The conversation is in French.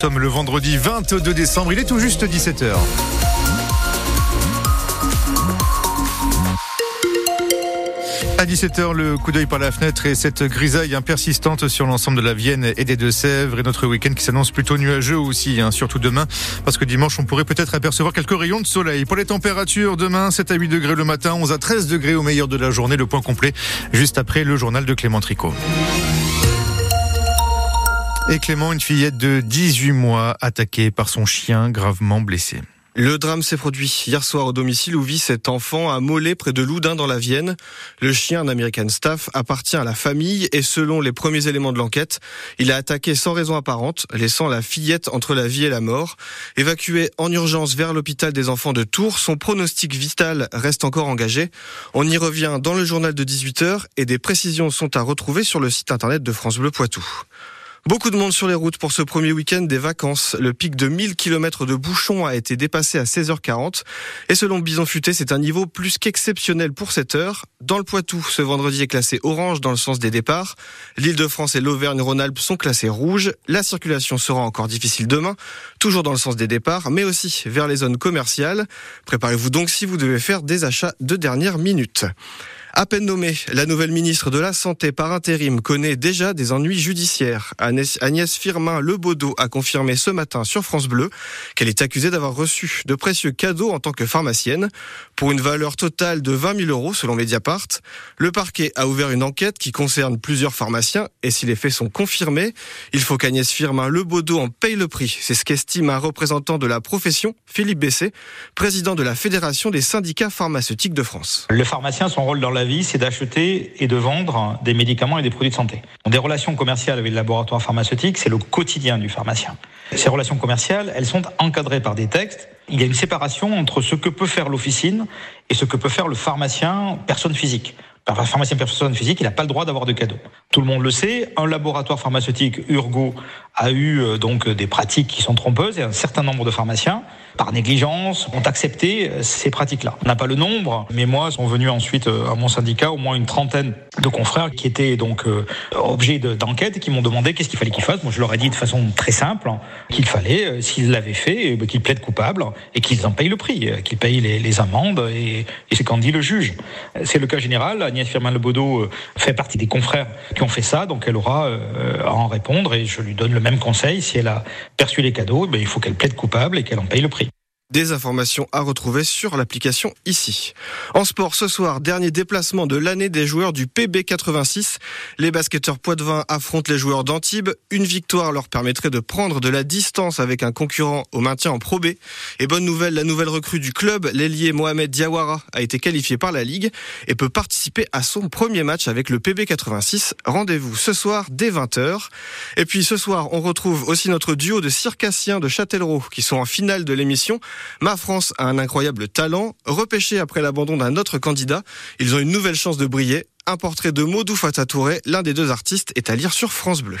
Nous sommes le vendredi 22 décembre, il est tout juste 17h. À 17h, le coup d'œil par la fenêtre et cette grisaille persistante sur l'ensemble de la Vienne et des Deux-Sèvres et notre week-end qui s'annonce plutôt nuageux aussi, hein, surtout demain, parce que dimanche on pourrait peut-être apercevoir quelques rayons de soleil. Pour les températures, demain 7 à 8 degrés le matin, 11 à 13 degrés au meilleur de la journée, le point complet juste après le journal de Clément Tricot. Et Clément, une fillette de 18 mois, attaquée par son chien, gravement blessée. Le drame s'est produit hier soir au domicile où vit cet enfant à Mollet près de Loudun dans la Vienne. Le chien, un American Staff, appartient à la famille et selon les premiers éléments de l'enquête, il a attaqué sans raison apparente, laissant la fillette entre la vie et la mort. Évacué en urgence vers l'hôpital des enfants de Tours, son pronostic vital reste encore engagé. On y revient dans le journal de 18h et des précisions sont à retrouver sur le site internet de France Bleu Poitou. Beaucoup de monde sur les routes pour ce premier week-end des vacances. Le pic de 1000 km de bouchons a été dépassé à 16h40. Et selon Bison Futé, c'est un niveau plus qu'exceptionnel pour cette heure. Dans le Poitou, ce vendredi est classé orange dans le sens des départs. L'île de France et l'Auvergne-Rhône-Alpes sont classés rouges. La circulation sera encore difficile demain, toujours dans le sens des départs, mais aussi vers les zones commerciales. Préparez-vous donc si vous devez faire des achats de dernière minute. À peine nommée, la nouvelle ministre de la Santé par intérim connaît déjà des ennuis judiciaires. Agnès Firmin Lebaudot a confirmé ce matin sur France Bleu qu'elle est accusée d'avoir reçu de précieux cadeaux en tant que pharmacienne pour une valeur totale de 20 000 euros selon Mediapart. Le parquet a ouvert une enquête qui concerne plusieurs pharmaciens et si les faits sont confirmés, il faut qu'Agnès Firmin Lebaudot en paye le prix. C'est ce qu'estime un représentant de la profession, Philippe Bessé, président de la Fédération des syndicats pharmaceutiques de France. Le pharmacien, son rôle dans la c'est d'acheter et de vendre des médicaments et des produits de santé. Des relations commerciales avec le laboratoire pharmaceutique, c'est le quotidien du pharmacien. Ces relations commerciales, elles sont encadrées par des textes. Il y a une séparation entre ce que peut faire l'officine et ce que peut faire le pharmacien, personne physique. Le pharmacien personne physique, il n'a pas le droit d'avoir de cadeaux. Tout le monde le sait. Un laboratoire pharmaceutique, Urgo, a eu euh, donc des pratiques qui sont trompeuses et un certain nombre de pharmaciens, par négligence, ont accepté euh, ces pratiques-là. On n'a pas le nombre, mais moi, sont venus ensuite euh, à mon syndicat au moins une trentaine de confrères qui étaient donc objet d'enquête et qui m'ont demandé qu'est-ce qu'il fallait qu'ils fassent. Moi, je leur ai dit de façon très simple qu'il fallait, s'ils l'avaient fait, qu'ils plaident coupables et qu'ils en payent le prix, qu'ils payent les, amendes et, c'est qu'en dit le juge. C'est le cas général. Agnès Firmin Lebaudot fait partie des confrères qui ont fait ça, donc elle aura à en répondre et je lui donne le même conseil, si elle a perçu les cadeaux, ben, il faut qu'elle plaide coupable et qu'elle en paye le prix. Des informations à retrouver sur l'application ici. En sport, ce soir, dernier déplacement de l'année des joueurs du PB86. Les basketteurs poitevins affrontent les joueurs d'Antibes. Une victoire leur permettrait de prendre de la distance avec un concurrent au maintien en Pro B. Et bonne nouvelle, la nouvelle recrue du club, l'ailier Mohamed Diawara, a été qualifié par la Ligue et peut participer à son premier match avec le PB86. Rendez-vous ce soir dès 20h. Et puis ce soir, on retrouve aussi notre duo de circassiens de Châtellerault qui sont en finale de l'émission. Ma France a un incroyable talent. Repêché après l'abandon d'un autre candidat, ils ont une nouvelle chance de briller. Un portrait de Modou Fatatouré, l'un des deux artistes, est à lire sur France Bleu.